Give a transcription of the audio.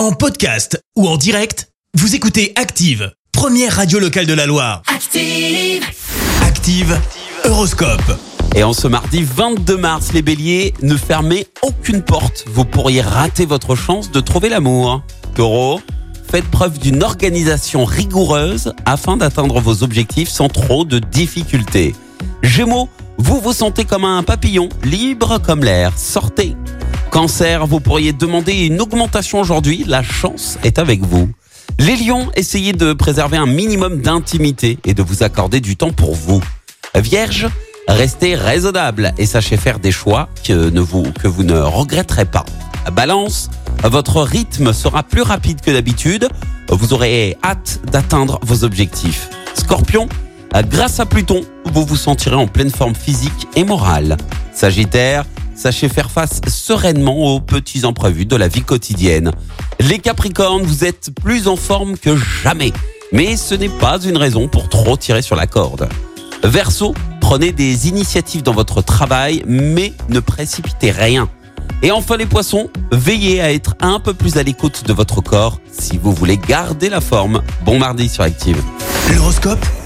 En podcast ou en direct, vous écoutez Active, première radio locale de la Loire. Active. Active, Horoscope. Et en ce mardi 22 mars, les béliers, ne fermez aucune porte. Vous pourriez rater votre chance de trouver l'amour. Taureau, faites preuve d'une organisation rigoureuse afin d'atteindre vos objectifs sans trop de difficultés. Gémeaux, vous vous sentez comme un papillon, libre comme l'air. Sortez. Cancer, vous pourriez demander une augmentation aujourd'hui. La chance est avec vous. Les lions, essayez de préserver un minimum d'intimité et de vous accorder du temps pour vous. Vierge, restez raisonnable et sachez faire des choix que, vous, que vous ne regretterez pas. Balance, votre rythme sera plus rapide que d'habitude. Vous aurez hâte d'atteindre vos objectifs. Scorpion, grâce à Pluton, vous vous sentirez en pleine forme physique et morale. Sagittaire, sachez faire face sereinement aux petits imprévus de la vie quotidienne. Les Capricornes, vous êtes plus en forme que jamais. Mais ce n'est pas une raison pour trop tirer sur la corde. Verseau, prenez des initiatives dans votre travail, mais ne précipitez rien. Et enfin les poissons, veillez à être un peu plus à l'écoute de votre corps si vous voulez garder la forme. Bon mardi sur Active. L'horoscope?